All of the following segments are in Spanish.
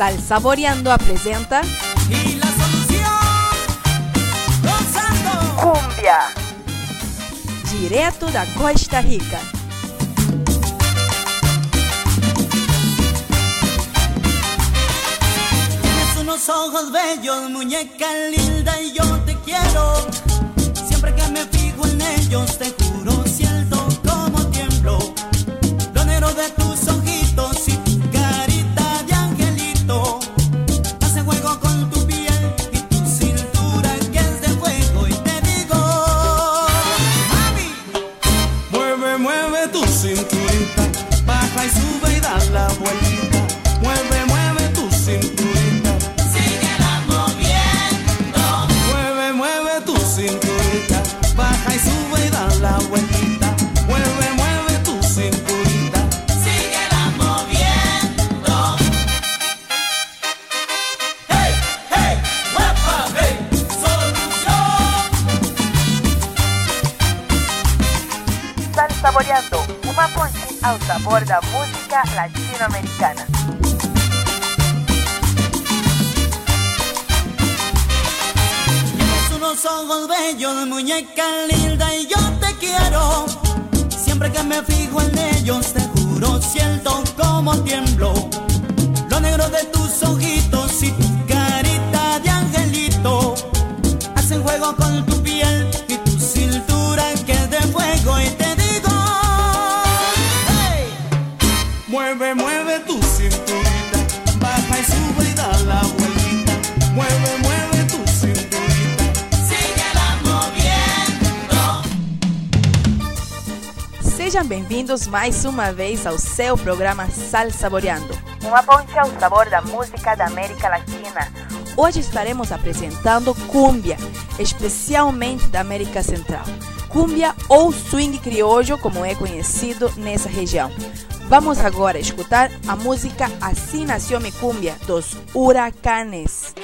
Sal Saboreando apresenta Y la solución. Cumbia. direto da Costa Rica. Tienes unos ojos bellos, muñeca linda y yo te quiero. Siempre que me fijo en ellos, te juro, Saboreando, uma ponte ao sabor da música latino-americana. Tienes unos ojos bellos, muñeca linda y yo te quiero. Siempre que me fijo en ellos, te juro, siento como tiemblo. Lo negro de tus ojitos y tu carita de angelito. Hacen juego con tu piel y tu cintura que de fuego. Y Sejam bem-vindos mais uma vez ao seu programa Sal Saboreando. Uma ponte ao sabor da música da América Latina. Hoje estaremos apresentando cumbia, especialmente da América Central. Cumbia ou swing criollo, como é conhecido nessa região. Vamos agora escutar a música Assim Nasceu Mi Cumbia, dos Huracanes.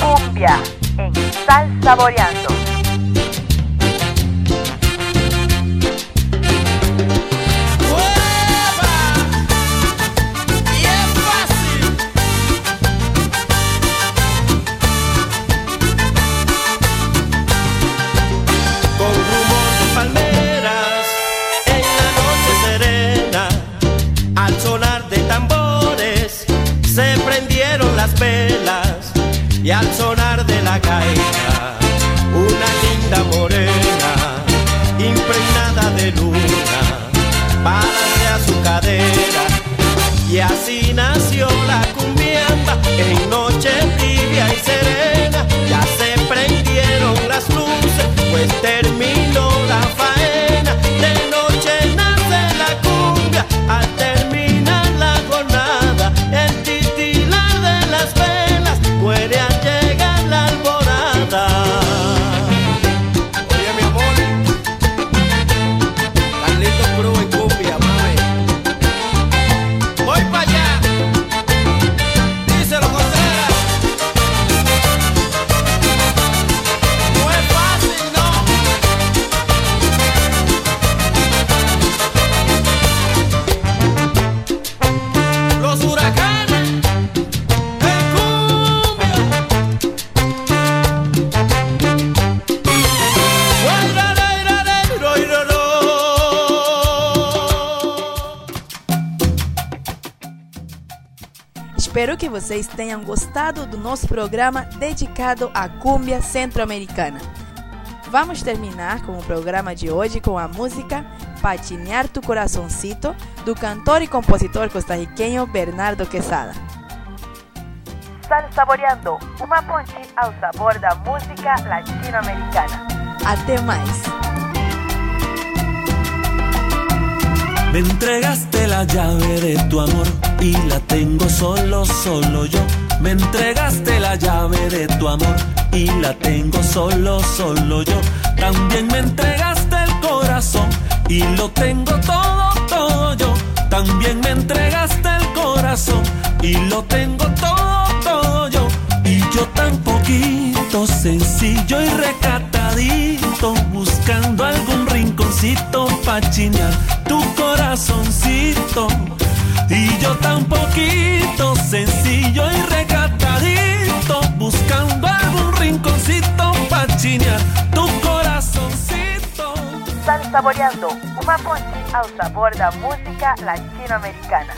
Cumbia em Sal Saboreando. Y al sonar de la gaita Espero que vocês tenham gostado do nosso programa dedicado à cúmbia centro-americana. Vamos terminar com o programa de hoje com a música Patinear tu Corazoncito, do cantor e compositor costarriqueño Bernardo Quesada. Sal Saboreando, uma ponte ao sabor da música latino-americana. Até mais! Me entregaste la llave de tu amor y la tengo solo, solo yo. Me entregaste la llave de tu amor y la tengo solo, solo yo. También me entregaste y lo tengo todo, todo yo. También me entregaste el corazón y lo tengo todo, todo yo. Y yo tan poquito, sencillo y recatadito, buscando algún rinconcito pa' chinear tu corazoncito. Y yo tan poquito, sencillo y recatadito, buscando algún rinconcito saboreando una ponche al sabor de la música latinoamericana.